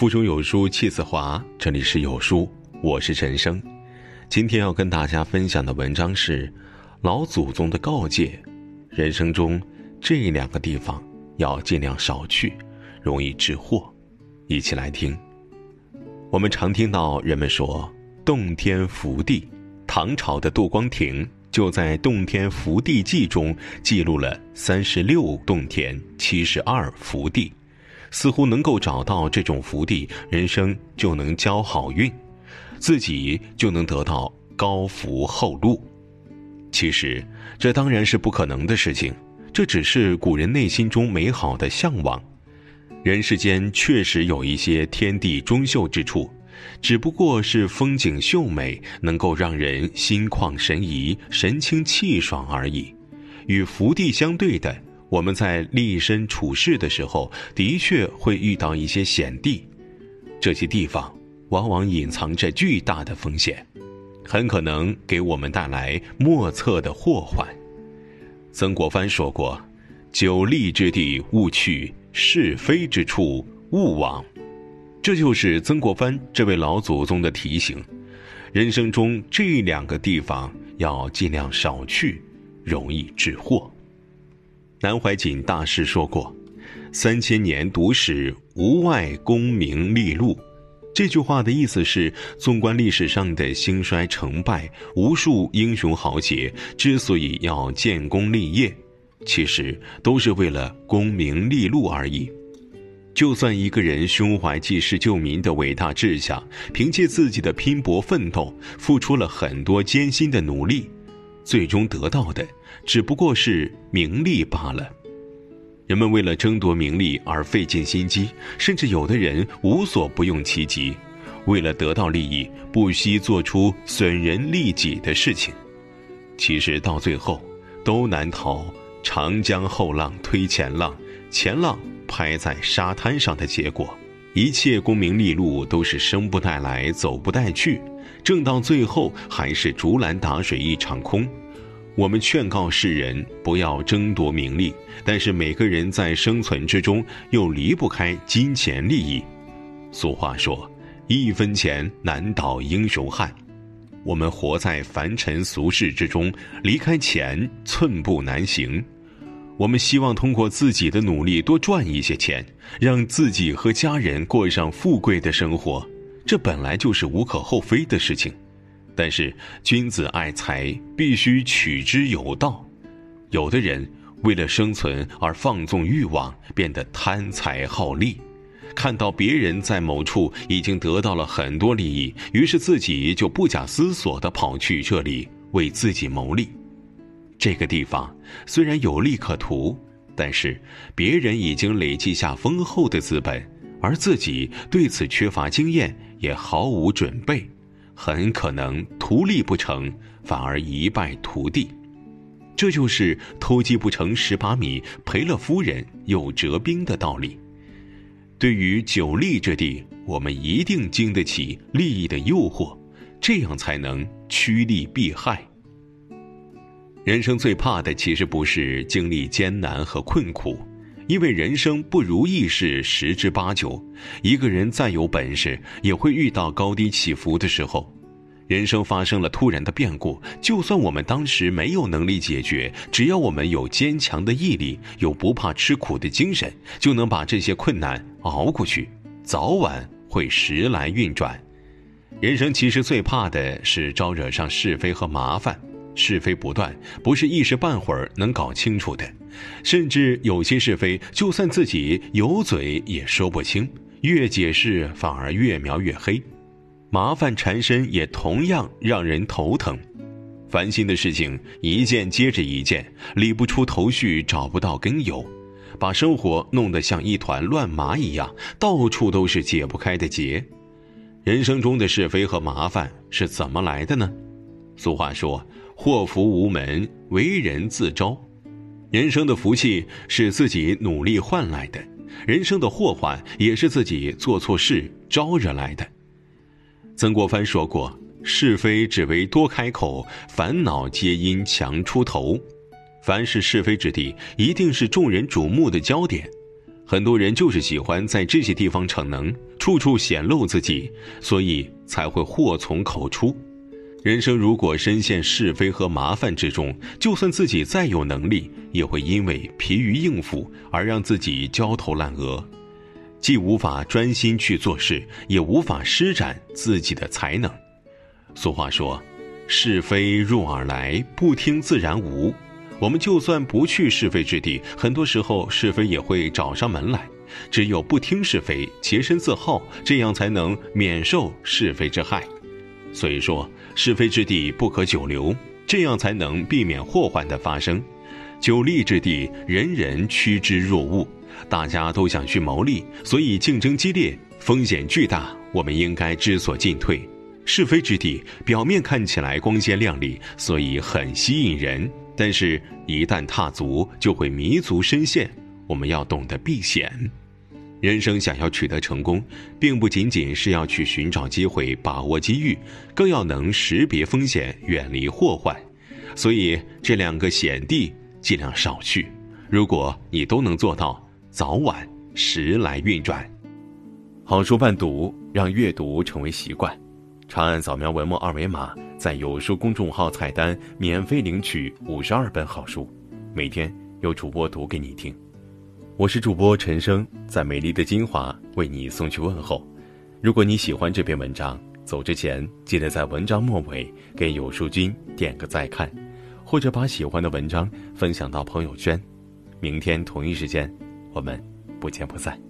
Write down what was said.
腹中有书气自华，这里是有书，我是陈生。今天要跟大家分享的文章是老祖宗的告诫：人生中这两个地方要尽量少去，容易致祸。一起来听。我们常听到人们说“洞天福地”，唐朝的杜光庭就在《洞天福地记》中记录了三十六洞天、七十二福地。似乎能够找到这种福地，人生就能交好运，自己就能得到高福厚禄。其实，这当然是不可能的事情，这只是古人内心中美好的向往。人世间确实有一些天地中秀之处，只不过是风景秀美，能够让人心旷神怡、神清气爽而已。与福地相对的。我们在立身处世的时候，的确会遇到一些险地，这些地方往往隐藏着巨大的风险，很可能给我们带来莫测的祸患。曾国藩说过：“久立之地勿去，是非之处勿往。”这就是曾国藩这位老祖宗的提醒。人生中这两个地方要尽量少去，容易致祸。南怀瑾大师说过：“三千年读史，无外功名利禄。”这句话的意思是，纵观历史上的兴衰成败，无数英雄豪杰之所以要建功立业，其实都是为了功名利禄而已。就算一个人胸怀济世救民的伟大志向，凭借自己的拼搏奋斗，付出了很多艰辛的努力。最终得到的只不过是名利罢了。人们为了争夺名利而费尽心机，甚至有的人无所不用其极，为了得到利益不惜做出损人利己的事情。其实到最后，都难逃“长江后浪推前浪，前浪拍在沙滩上的”结果。一切功名利禄都是生不带来，走不带去。挣到最后还是竹篮打水一场空。我们劝告世人不要争夺名利，但是每个人在生存之中又离不开金钱利益。俗话说：“一分钱难倒英雄汉。”我们活在凡尘俗世之中，离开钱寸步难行。我们希望通过自己的努力多赚一些钱，让自己和家人过上富贵的生活。这本来就是无可厚非的事情，但是君子爱财，必须取之有道。有的人为了生存而放纵欲望，变得贪财好利，看到别人在某处已经得到了很多利益，于是自己就不假思索地跑去这里为自己谋利。这个地方虽然有利可图，但是别人已经累积下丰厚的资本，而自己对此缺乏经验。也毫无准备，很可能图利不成，反而一败涂地。这就是偷鸡不成蚀把米，赔了夫人又折兵的道理。对于久利之地，我们一定经得起利益的诱惑，这样才能趋利避害。人生最怕的，其实不是经历艰难和困苦。因为人生不如意事十之八九，一个人再有本事，也会遇到高低起伏的时候。人生发生了突然的变故，就算我们当时没有能力解决，只要我们有坚强的毅力，有不怕吃苦的精神，就能把这些困难熬过去，早晚会时来运转。人生其实最怕的是招惹上是非和麻烦。是非不断，不是一时半会儿能搞清楚的，甚至有些是非，就算自己有嘴也说不清，越解释反而越描越黑，麻烦缠身也同样让人头疼。烦心的事情一件接着一件，理不出头绪，找不到根由，把生活弄得像一团乱麻一样，到处都是解不开的结。人生中的是非和麻烦是怎么来的呢？俗话说。祸福无门，为人自招。人生的福气是自己努力换来的，人生的祸患也是自己做错事招惹来的。曾国藩说过：“是非只为多开口，烦恼皆因强出头。”凡是是非之地，一定是众人瞩目的焦点。很多人就是喜欢在这些地方逞能，处处显露自己，所以才会祸从口出。人生如果深陷是非和麻烦之中，就算自己再有能力，也会因为疲于应付而让自己焦头烂额，既无法专心去做事，也无法施展自己的才能。俗话说：“是非入耳来，不听自然无。”我们就算不去是非之地，很多时候是非也会找上门来。只有不听是非，洁身自好，这样才能免受是非之害。所以说，是非之地不可久留，这样才能避免祸患的发生。久利之地，人人趋之若鹜，大家都想去谋利，所以竞争激烈，风险巨大。我们应该知所进退。是非之地，表面看起来光鲜亮丽，所以很吸引人。但是，一旦踏足，就会迷足深陷。我们要懂得避险。人生想要取得成功，并不仅仅是要去寻找机会、把握机遇，更要能识别风险、远离祸患。所以，这两个险地尽量少去。如果你都能做到，早晚时来运转。好书伴读，让阅读成为习惯。长按扫描文末二维码。在有书公众号菜单免费领取五十二本好书，每天有主播读给你听。我是主播陈生，在美丽的金华为你送去问候。如果你喜欢这篇文章，走之前记得在文章末尾给有书君点个再看，或者把喜欢的文章分享到朋友圈。明天同一时间，我们不见不散。